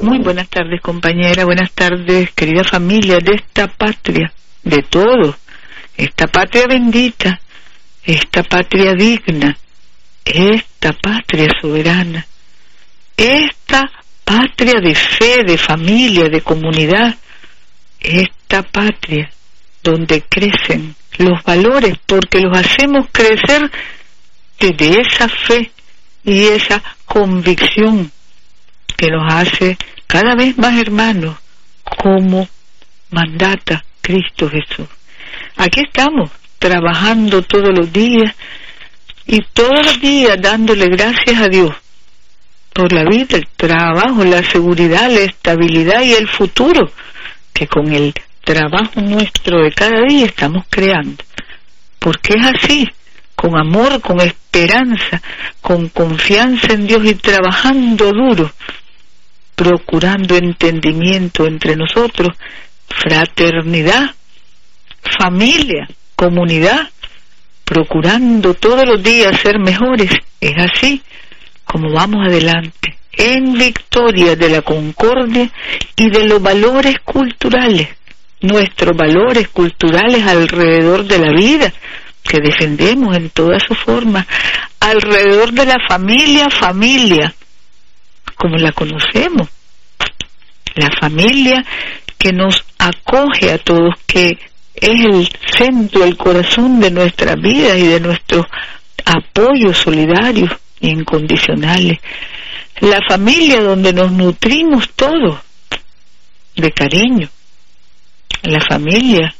Muy buenas tardes, compañera. Buenas tardes, querida familia de esta patria, de todo. Esta patria bendita, esta patria digna, esta patria soberana, esta patria de fe, de familia, de comunidad, esta patria donde crecen los valores, porque los hacemos crecer desde esa fe y esa convicción que nos hace cada vez más hermanos como mandata Cristo Jesús. Aquí estamos trabajando todos los días y todos los días dándole gracias a Dios por la vida, el trabajo, la seguridad, la estabilidad y el futuro que con el trabajo nuestro de cada día estamos creando. Porque es así, con amor, con esperanza, con confianza en Dios y trabajando duro, procurando entendimiento entre nosotros, fraternidad, familia, comunidad, procurando todos los días ser mejores. Es así como vamos adelante, en victoria de la concordia y de los valores culturales nuestros valores culturales alrededor de la vida que defendemos en toda su forma, alrededor de la familia, familia, como la conocemos, la familia que nos acoge a todos, que es el centro, el corazón de nuestra vida y de nuestros apoyos solidarios e incondicionales. La familia donde nos nutrimos todos de cariño, la familia,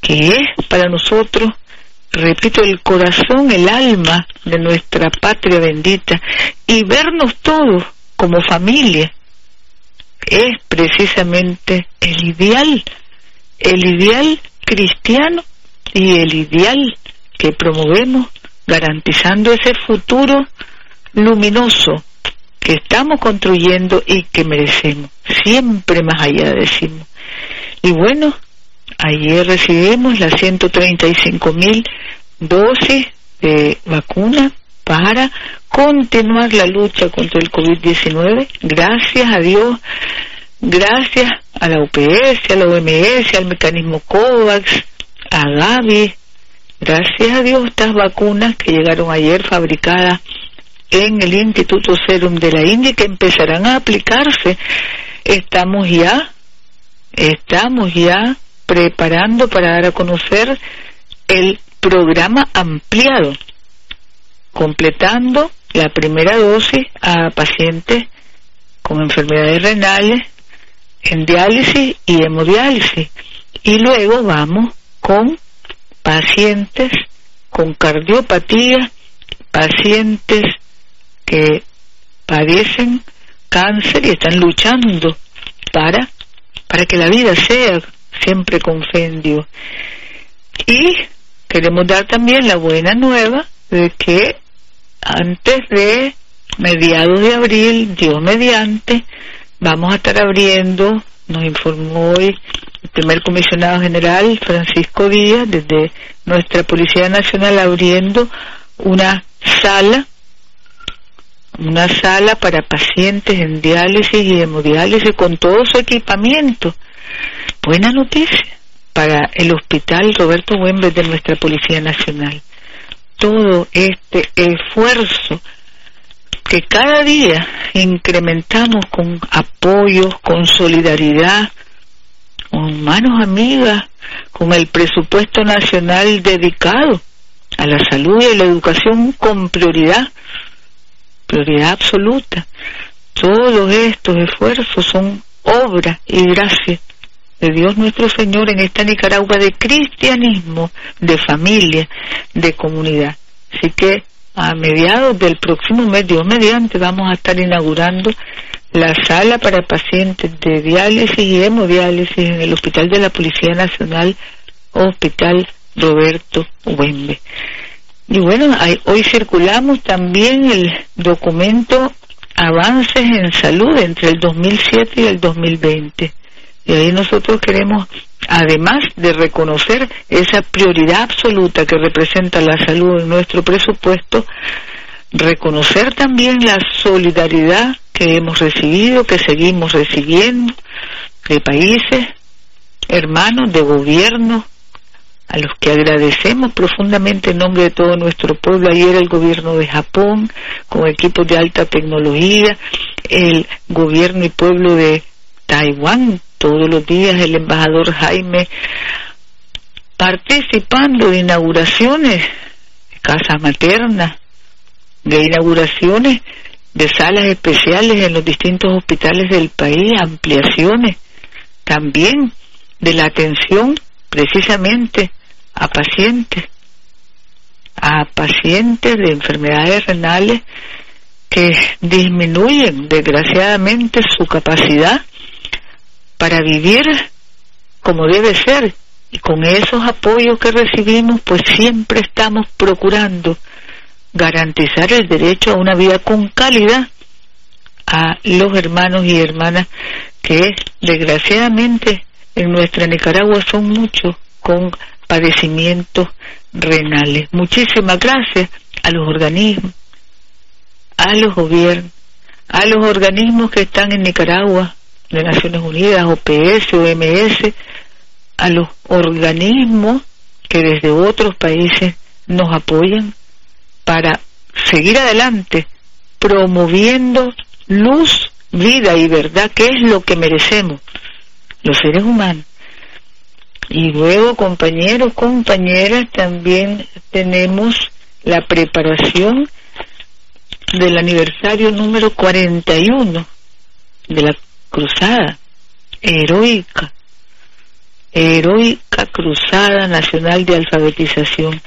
que es para nosotros, repito, el corazón, el alma de nuestra patria bendita, y vernos todos como familia, es precisamente el ideal, el ideal cristiano y el ideal que promovemos garantizando ese futuro luminoso que estamos construyendo y que merecemos, siempre más allá decimos. Y bueno, ayer recibimos las 135 mil dosis de vacuna para continuar la lucha contra el COVID-19. Gracias a Dios, gracias a la UPS, a la OMS, al mecanismo COVAX, a Gavi. Gracias a Dios estas vacunas que llegaron ayer fabricadas en el Instituto Serum de la India que empezarán a aplicarse. Estamos ya estamos ya preparando para dar a conocer el programa ampliado, completando la primera dosis a pacientes con enfermedades renales, en diálisis y hemodiálisis. Y luego vamos con pacientes con cardiopatía, pacientes que padecen cáncer y están luchando para para que la vida sea siempre con. Y queremos dar también la buena nueva de que antes de mediados de abril, Dios mediante, vamos a estar abriendo, nos informó hoy el primer comisionado general, Francisco Díaz, desde nuestra Policía Nacional abriendo una sala una sala para pacientes en diálisis y hemodiálisis con todo su equipamiento. Buena noticia para el hospital Roberto Güembes de nuestra Policía Nacional. Todo este esfuerzo que cada día incrementamos con apoyos, con solidaridad, con manos amigas, con el presupuesto nacional dedicado a la salud y a la educación con prioridad prioridad absoluta. Todos estos esfuerzos son obra y gracia de Dios nuestro Señor en esta Nicaragua de cristianismo, de familia, de comunidad. Así que a mediados del próximo mes, Dios mediante, vamos a estar inaugurando la sala para pacientes de diálisis y hemodiálisis en el Hospital de la Policía Nacional, Hospital Roberto Huembe. Y bueno, hoy circulamos también el documento Avances en Salud entre el 2007 y el 2020. Y ahí nosotros queremos, además de reconocer esa prioridad absoluta que representa la salud en nuestro presupuesto, reconocer también la solidaridad que hemos recibido, que seguimos recibiendo de países, hermanos, de gobiernos, a los que agradecemos profundamente en nombre de todo nuestro pueblo. Ayer el gobierno de Japón, con equipos de alta tecnología, el gobierno y pueblo de Taiwán, todos los días el embajador Jaime participando de inauguraciones de casas maternas, de inauguraciones de salas especiales en los distintos hospitales del país, ampliaciones también de la atención precisamente a pacientes, a pacientes de enfermedades renales que disminuyen desgraciadamente su capacidad para vivir como debe ser y con esos apoyos que recibimos pues siempre estamos procurando garantizar el derecho a una vida con calidad a los hermanos y hermanas que desgraciadamente en nuestra Nicaragua son muchos con padecimientos renales. Muchísimas gracias a los organismos, a los gobiernos, a los organismos que están en Nicaragua, de Naciones Unidas, OPS, OMS, a los organismos que desde otros países nos apoyan para seguir adelante promoviendo luz, vida y verdad, que es lo que merecemos los seres humanos. Y luego, compañeros, compañeras, también tenemos la preparación del aniversario número 41 de la cruzada heroica, heroica cruzada nacional de alfabetización.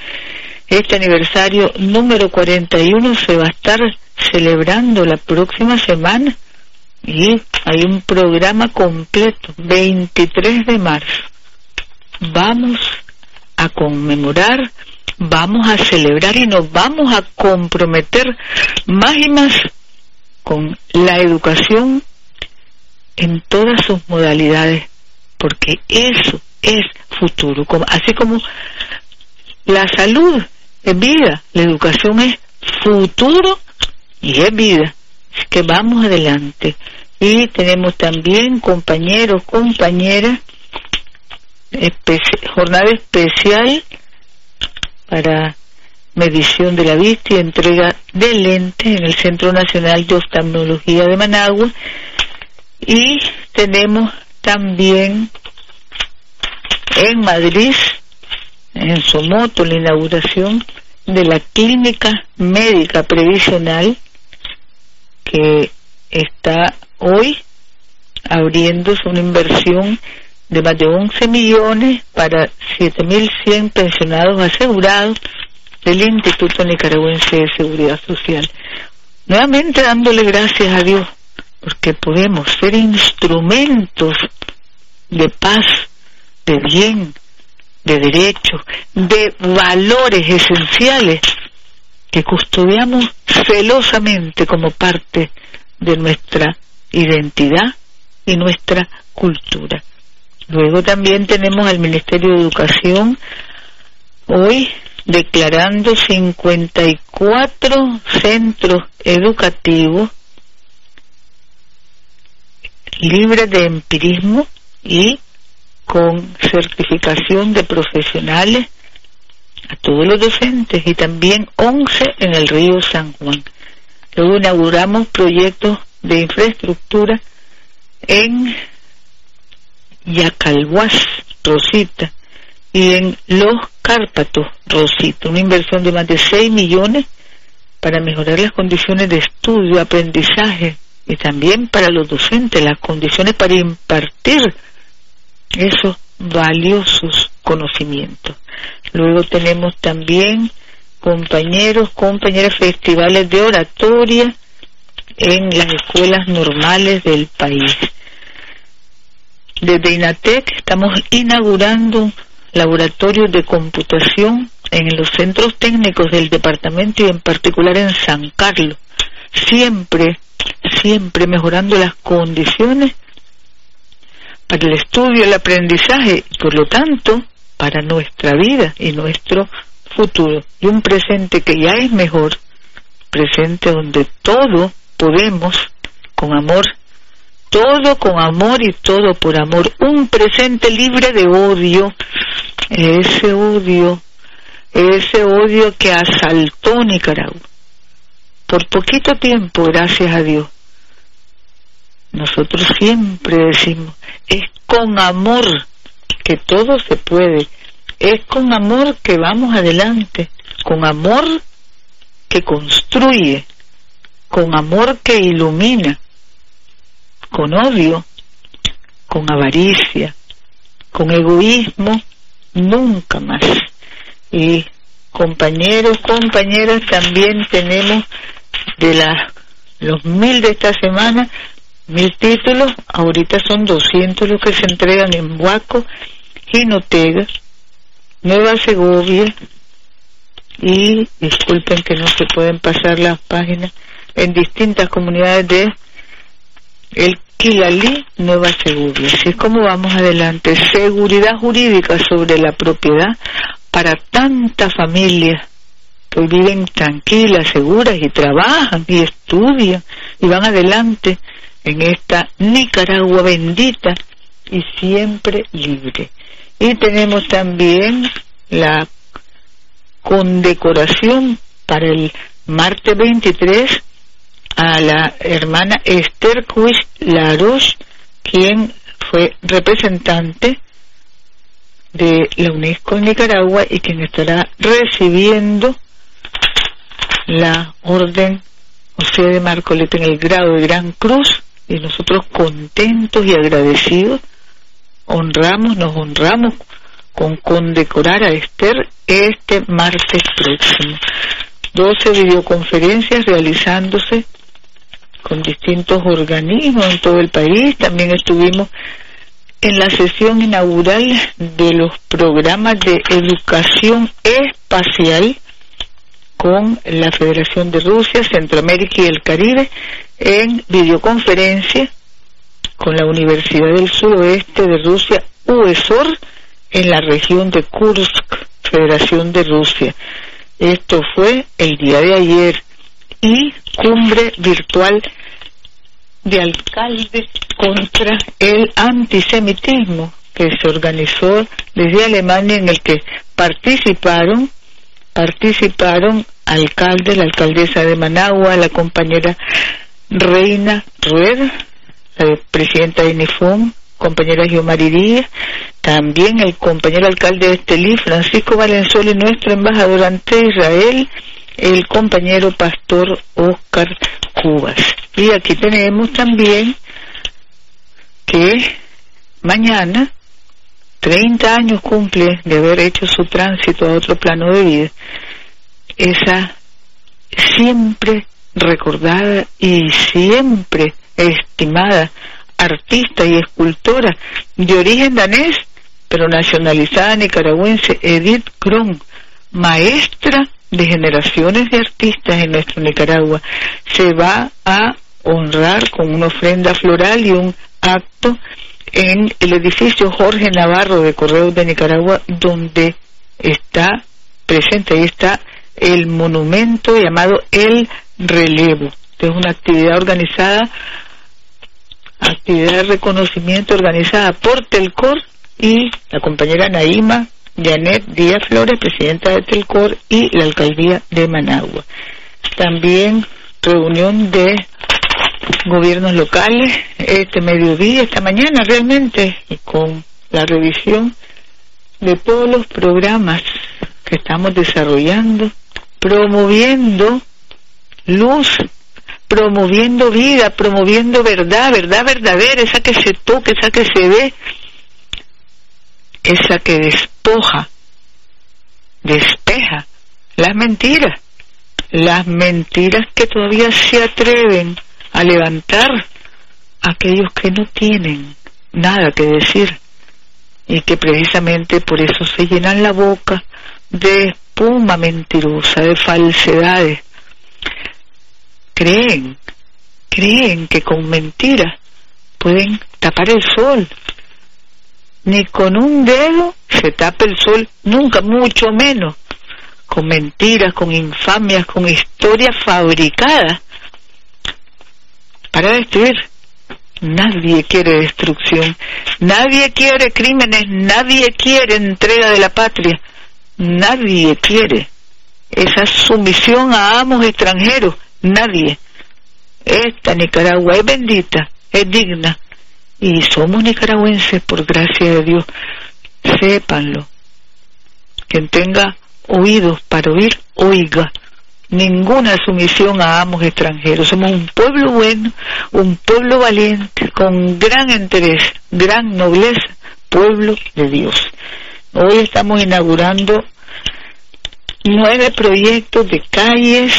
Este aniversario número 41 se va a estar celebrando la próxima semana y hay un programa completo, 23 de marzo. Vamos a conmemorar, vamos a celebrar y nos vamos a comprometer más y más con la educación en todas sus modalidades, porque eso es futuro. Así como la salud es vida, la educación es futuro y es vida. Así que vamos adelante. Y tenemos también compañeros, compañeras, jornada especial para medición de la vista y entrega de lentes en el Centro Nacional de Oftalmología de Managua. Y tenemos también en Madrid en Somoto la inauguración de la clínica médica previsional que está hoy abriéndose una inversión de más de 11 millones para 7.100 pensionados asegurados del Instituto Nicaragüense de Seguridad Social. Nuevamente dándole gracias a Dios porque podemos ser instrumentos de paz, de bien, de derechos, de valores esenciales que custodiamos celosamente como parte de nuestra identidad y nuestra cultura. Luego también tenemos al Ministerio de Educación hoy declarando 54 centros educativos libres de empirismo y con certificación de profesionales a todos los docentes y también 11 en el río San Juan. Luego inauguramos proyectos de infraestructura en Yacalhuas, Rosita, y en Los Cárpatos, Rosita, una inversión de más de 6 millones para mejorar las condiciones de estudio, aprendizaje y también para los docentes, las condiciones para impartir esos valiosos conocimientos. Luego tenemos también compañeros, compañeras festivales de oratoria en las escuelas normales del país. Desde INATEC estamos inaugurando laboratorios de computación en los centros técnicos del departamento y en particular en San Carlos, siempre, siempre mejorando las condiciones para el estudio, el aprendizaje, y por lo tanto, para nuestra vida y nuestro futuro. Y un presente que ya es mejor, presente donde todo podemos con amor, todo con amor y todo por amor, un presente libre de odio, ese odio, ese odio que asaltó Nicaragua. Por poquito tiempo, gracias a Dios. Nosotros siempre decimos, es con amor que todo se puede, es con amor que vamos adelante, con amor que construye, con amor que ilumina, con odio, con avaricia, con egoísmo, nunca más. Y compañeros, compañeras, también tenemos de las los mil de esta semana, mil títulos, ahorita son 200 los que se entregan en Huaco, Jinotega, Nueva Segovia, y disculpen que no se pueden pasar las páginas en distintas comunidades de el Quilalí, Nueva Segovia. Así es como vamos adelante. Seguridad jurídica sobre la propiedad para tantas familias que viven tranquilas, seguras y trabajan y estudian y van adelante en esta Nicaragua bendita y siempre libre. Y tenemos también la condecoración para el martes 23 a la hermana Esther Cuis Laros, quien fue representante de la UNESCO en Nicaragua y quien estará recibiendo la orden José de Marcoleta en el grado de Gran Cruz y nosotros contentos y agradecidos honramos, nos honramos con condecorar a Esther este martes próximo. 12 videoconferencias realizándose con distintos organismos en todo el país. También estuvimos en la sesión inaugural de los programas de educación espacial con la Federación de Rusia, Centroamérica y el Caribe en videoconferencia con la Universidad del Suroeste de Rusia, UESOR, en la región de Kursk, Federación de Rusia. Esto fue el día de ayer y cumbre virtual de alcaldes contra el antisemitismo que se organizó desde Alemania en el que participaron participaron alcalde, la alcaldesa de Managua, la compañera Reina Rued, la presidenta de INIFOM, compañera Giomari Díaz, también el compañero alcalde de Estelí, Francisco Valenzuela, y nuestro embajador ante Israel, el compañero pastor Oscar Cubas. Y aquí tenemos también que mañana 30 años cumple de haber hecho su tránsito a otro plano de vida, esa siempre recordada y siempre estimada artista y escultora de origen danés, pero nacionalizada nicaragüense, Edith Kron, maestra de generaciones de artistas en nuestro Nicaragua, se va a honrar con una ofrenda floral y un acto en el edificio Jorge Navarro de Correos de Nicaragua, donde está presente, ahí está el monumento llamado El Relevo. Es una actividad organizada, actividad de reconocimiento organizada por Telcor y la compañera Naima Janet Díaz Flores, presidenta de Telcor, y la alcaldía de Managua. También reunión de gobiernos locales este mediodía, esta mañana realmente, con la revisión de todos los programas que estamos desarrollando, promoviendo luz, promoviendo vida, promoviendo verdad, verdad verdadera, esa que se toca, esa que se ve, esa que despoja, despeja las mentiras, las mentiras que todavía se atreven a levantar a aquellos que no tienen nada que decir y que precisamente por eso se llenan la boca de espuma mentirosa, de falsedades. Creen, creen que con mentiras pueden tapar el sol. Ni con un dedo se tapa el sol, nunca, mucho menos con mentiras, con infamias, con historias fabricadas para destruir. Nadie quiere destrucción, nadie quiere crímenes, nadie quiere entrega de la patria, nadie quiere esa sumisión a amos extranjeros, nadie. Esta Nicaragua es bendita, es digna, y somos nicaragüenses por gracia de Dios. Sépanlo. Quien tenga oídos para oír, oiga. Ninguna sumisión a amos extranjeros. Somos un pueblo bueno, un pueblo valiente, con gran interés, gran nobleza, pueblo de Dios. Hoy estamos inaugurando nueve proyectos de calles,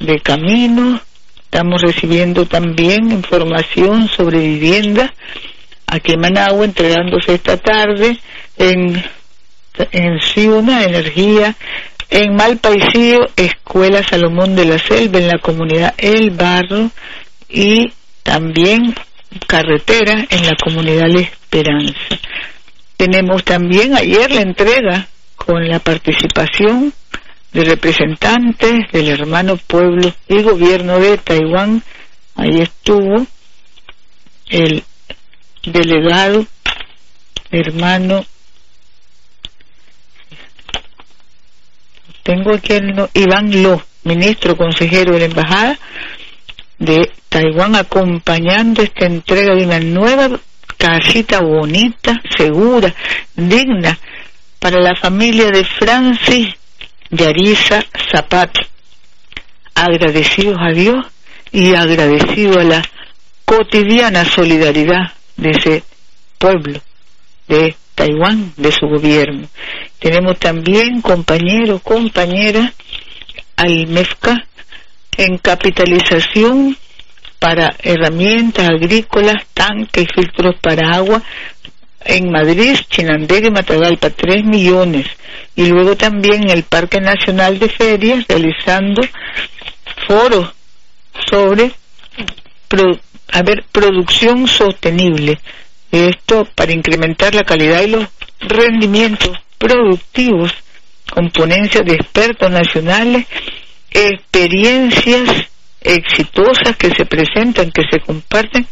de caminos, Estamos recibiendo también información sobre vivienda aquí en Managua, entregándose esta tarde en, en Energía, en Malpaisío, Escuela Salomón de la Selva, en la comunidad El Barro y también carretera en la comunidad La Esperanza. Tenemos también ayer la entrega con la participación de representantes del hermano pueblo y gobierno de Taiwán. Ahí estuvo el delegado hermano tengo aquí el Iván Lo, ministro consejero de la embajada de Taiwán acompañando esta entrega de una nueva casita bonita, segura, digna para la familia de Francis Yarisa Zapata, agradecidos a Dios y agradecidos a la cotidiana solidaridad de ese pueblo de Taiwán, de su gobierno. Tenemos también compañeros, compañeras, al MEFCA en capitalización para herramientas agrícolas, tanques, filtros para agua, en Madrid, Chinandega y Matagalpa, 3 millones. Y luego también en el Parque Nacional de Ferias, realizando foros sobre ver, producción sostenible. Esto para incrementar la calidad y los rendimientos productivos, con ponencias de expertos nacionales, experiencias exitosas que se presentan, que se comparten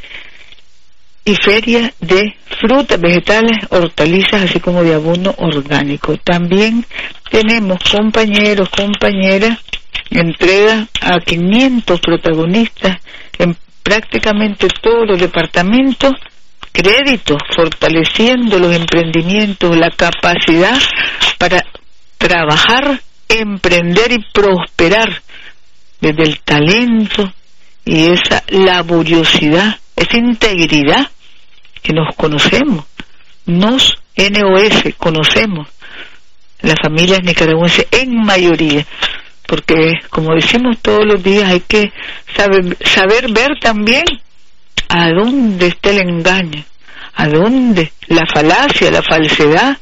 y feria de frutas, vegetales, hortalizas, así como de abono orgánico. También tenemos compañeros, compañeras, entrega a 500 protagonistas en prácticamente todos los departamentos, créditos, fortaleciendo los emprendimientos, la capacidad para trabajar, emprender y prosperar desde el talento y esa laboriosidad esa integridad que nos conocemos, nos NOS conocemos. Las familias nicaragüenses en mayoría, porque como decimos todos los días hay que saber, saber ver también a dónde está el engaño, a dónde la falacia, la falsedad,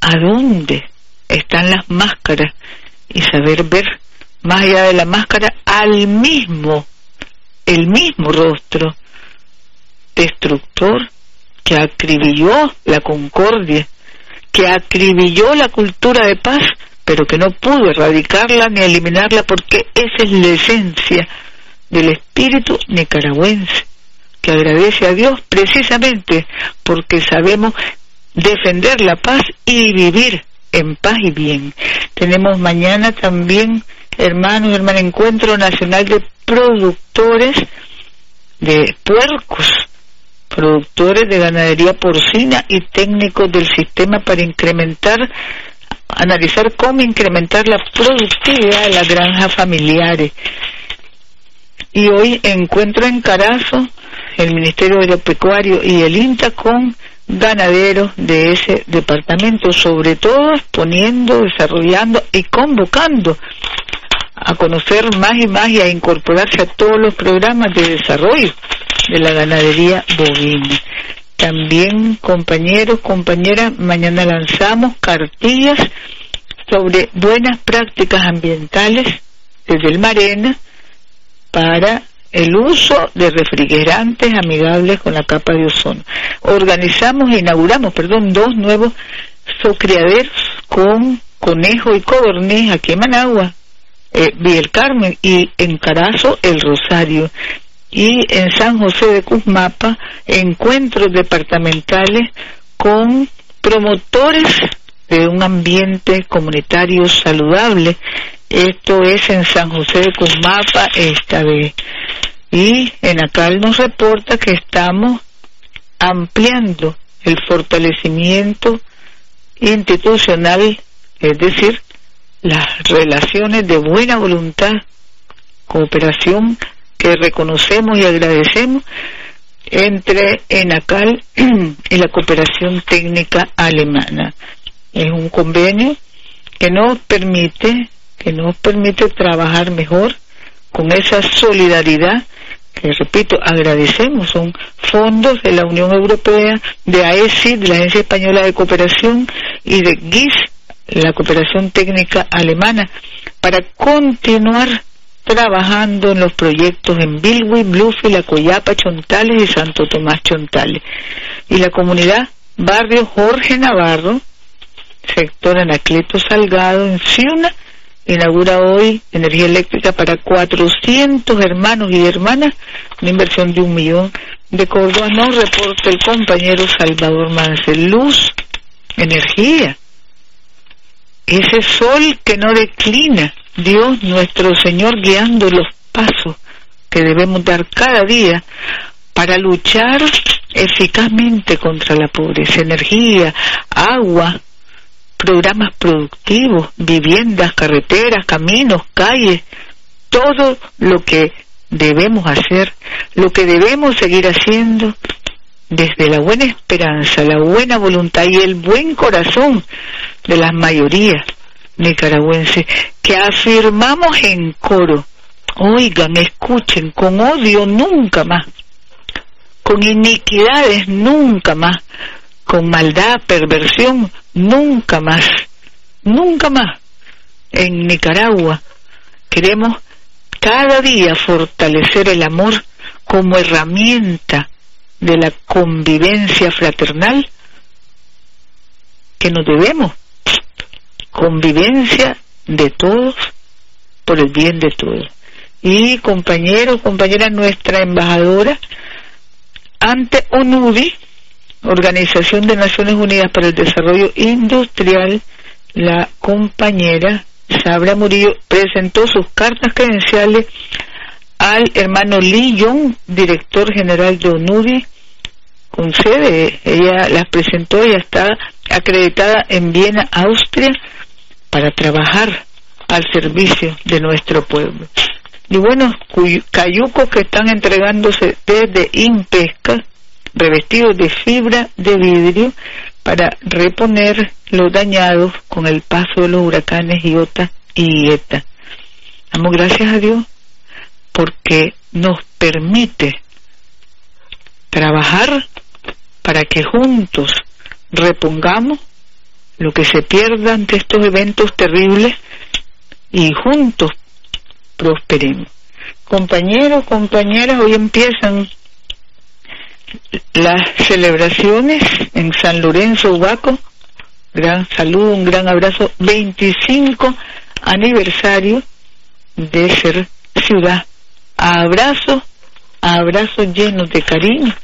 a dónde están las máscaras y saber ver más allá de la máscara al mismo, el mismo rostro destructor que acribilló la concordia, que acribilló la cultura de paz, pero que no pudo erradicarla ni eliminarla porque esa es la esencia del espíritu nicaragüense, que agradece a Dios precisamente porque sabemos defender la paz y vivir en paz y bien. Tenemos mañana también, hermanos, hermano, encuentro nacional de productores de puercos productores de ganadería porcina y técnicos del sistema para incrementar, analizar cómo incrementar la productividad de las granjas familiares. Y hoy encuentro en Carazo el Ministerio de Pecuario y el INTA con ganaderos de ese departamento, sobre todo poniendo, desarrollando y convocando a conocer más y más y a incorporarse a todos los programas de desarrollo de la ganadería bovina. También, compañeros, compañeras, mañana lanzamos cartillas sobre buenas prácticas ambientales desde el Marena para el uso de refrigerantes amigables con la capa de ozono. Organizamos e inauguramos, perdón, dos nuevos socriaderos con Conejo y Codorniz, aquí en Managua, eh, Carmen, y en Carazo, El Rosario. Y en San José de Cusmapa, encuentros departamentales con promotores de un ambiente comunitario saludable. Esto es en San José de Cusmapa esta vez. Y en Acal nos reporta que estamos ampliando el fortalecimiento institucional, es decir, las relaciones de buena voluntad, cooperación que reconocemos y agradecemos entre ENACAL y la cooperación técnica alemana. Es un convenio que nos permite, que nos permite trabajar mejor con esa solidaridad que repito, agradecemos, son fondos de la Unión Europea, de AESI, de la Agencia Española de Cooperación y de GIS, la cooperación técnica alemana, para continuar trabajando en los proyectos en Bilwi, Bluefield, La Coyapa, Chontales y Santo Tomás Chontales. Y la comunidad Barrio Jorge Navarro, sector Anacleto Salgado, en Ciuna, inaugura hoy energía eléctrica para 400 hermanos y hermanas, una inversión de un millón de Córdoba. Nos reporta el compañero Salvador Mancel. Luz, energía, ese sol que no declina, Dios nuestro Señor guiando los pasos que debemos dar cada día para luchar eficazmente contra la pobreza, energía, agua, programas productivos, viviendas, carreteras, caminos, calles, todo lo que debemos hacer, lo que debemos seguir haciendo desde la buena esperanza, la buena voluntad y el buen corazón de las mayorías nicaragüenses que afirmamos en coro, oigan, escuchen, con odio nunca más, con iniquidades nunca más, con maldad, perversión, nunca más, nunca más. En Nicaragua queremos cada día fortalecer el amor como herramienta de la convivencia fraternal que nos debemos. Convivencia de todos por el bien de todos. Y compañeros, compañera nuestra embajadora ante ONUDI, Organización de Naciones Unidas para el Desarrollo Industrial, la compañera Sabra Murillo presentó sus cartas credenciales al hermano Lee Jong, director general de ONUDI, con sede. Ella las presentó y está acreditada en Viena, Austria, para trabajar al servicio de nuestro pueblo. Y bueno, cayucos que están entregándose desde Impesca, revestidos de fibra de vidrio, para reponer los dañados con el paso de los huracanes Iota y Ieta. Damos gracias a Dios porque nos permite trabajar para que juntos repongamos lo que se pierda ante estos eventos terribles y juntos prosperemos. Compañeros, compañeras, hoy empiezan las celebraciones en San Lorenzo, Ubaco. Gran saludo, un gran abrazo. 25 aniversario de ser ciudad. Abrazo, abrazo llenos de cariño.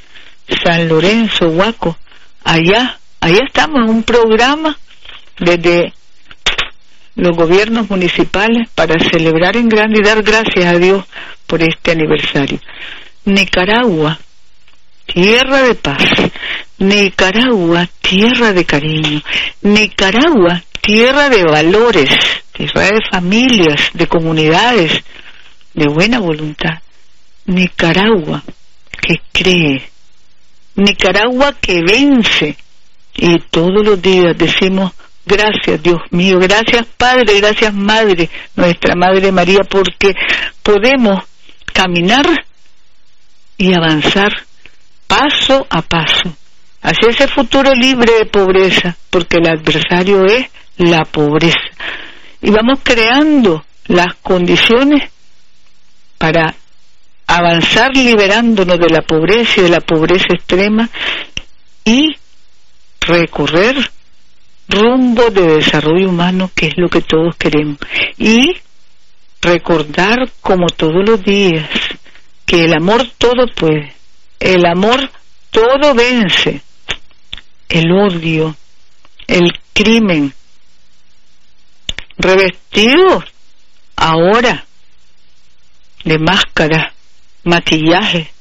San Lorenzo, Huaco, allá, allá estamos un programa desde los gobiernos municipales para celebrar en grande y dar gracias a Dios por este aniversario. Nicaragua, tierra de paz. Nicaragua, tierra de cariño. Nicaragua, tierra de valores, tierra de familias, de comunidades, de buena voluntad. Nicaragua, que cree. Nicaragua que vence. Y todos los días decimos, gracias Dios mío, gracias Padre, gracias Madre, nuestra Madre María, porque podemos caminar y avanzar paso a paso hacia ese futuro libre de pobreza, porque el adversario es la pobreza. Y vamos creando las condiciones para avanzar liberándonos de la pobreza y de la pobreza extrema y recorrer, rumbo de desarrollo humano que es lo que todos queremos. Y recordar como todos los días que el amor todo puede, el amor todo vence, el odio, el crimen, revestido ahora de máscara, maquillaje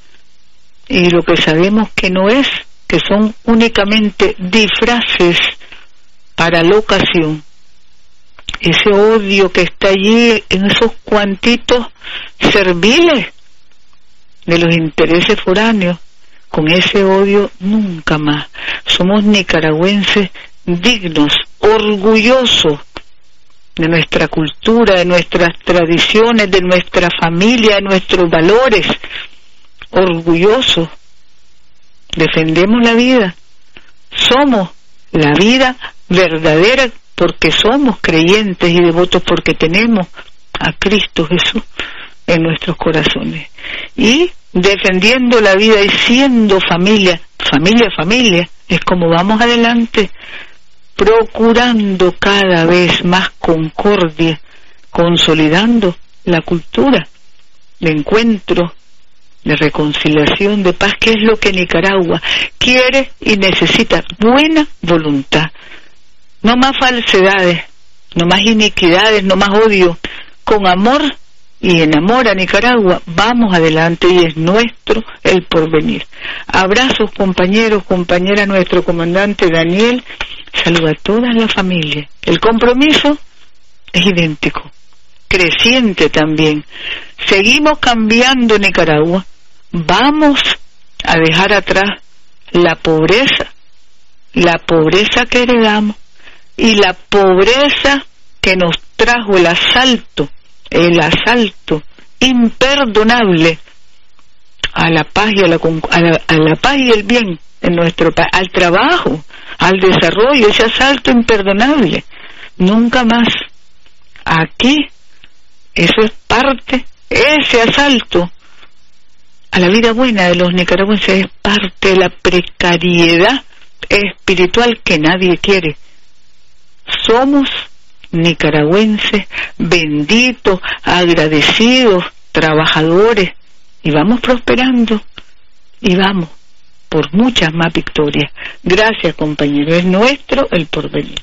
y lo que sabemos que no es, que son únicamente disfraces para la ocasión. Ese odio que está allí en esos cuantitos serviles de los intereses foráneos, con ese odio nunca más. Somos nicaragüenses dignos, orgullosos de nuestra cultura, de nuestras tradiciones, de nuestra familia, de nuestros valores, orgullosos. Defendemos la vida. Somos la vida verdadera porque somos creyentes y devotos porque tenemos a Cristo Jesús en nuestros corazones. Y defendiendo la vida y siendo familia, familia, familia, es como vamos adelante procurando cada vez más concordia, consolidando la cultura de encuentro, de reconciliación, de paz, que es lo que Nicaragua quiere y necesita. Buena voluntad. No más falsedades, no más iniquidades, no más odio. Con amor y en amor a Nicaragua, vamos adelante y es nuestro el porvenir. Abrazos compañeros, compañera, nuestro comandante Daniel Saluda a toda la familia. El compromiso es idéntico, creciente también. Seguimos cambiando Nicaragua. Vamos a dejar atrás la pobreza, la pobreza que heredamos y la pobreza que nos trajo el asalto, el asalto imperdonable a la paz y a la, a la paz y el bien en nuestro país, al trabajo, al desarrollo, ese asalto imperdonable. Nunca más. Aquí, eso es parte, ese asalto a la vida buena de los nicaragüenses es parte de la precariedad espiritual que nadie quiere. Somos nicaragüenses benditos, agradecidos, trabajadores, y vamos prosperando, y vamos por muchas más victorias. Gracias, compañero. Es nuestro el porvenir.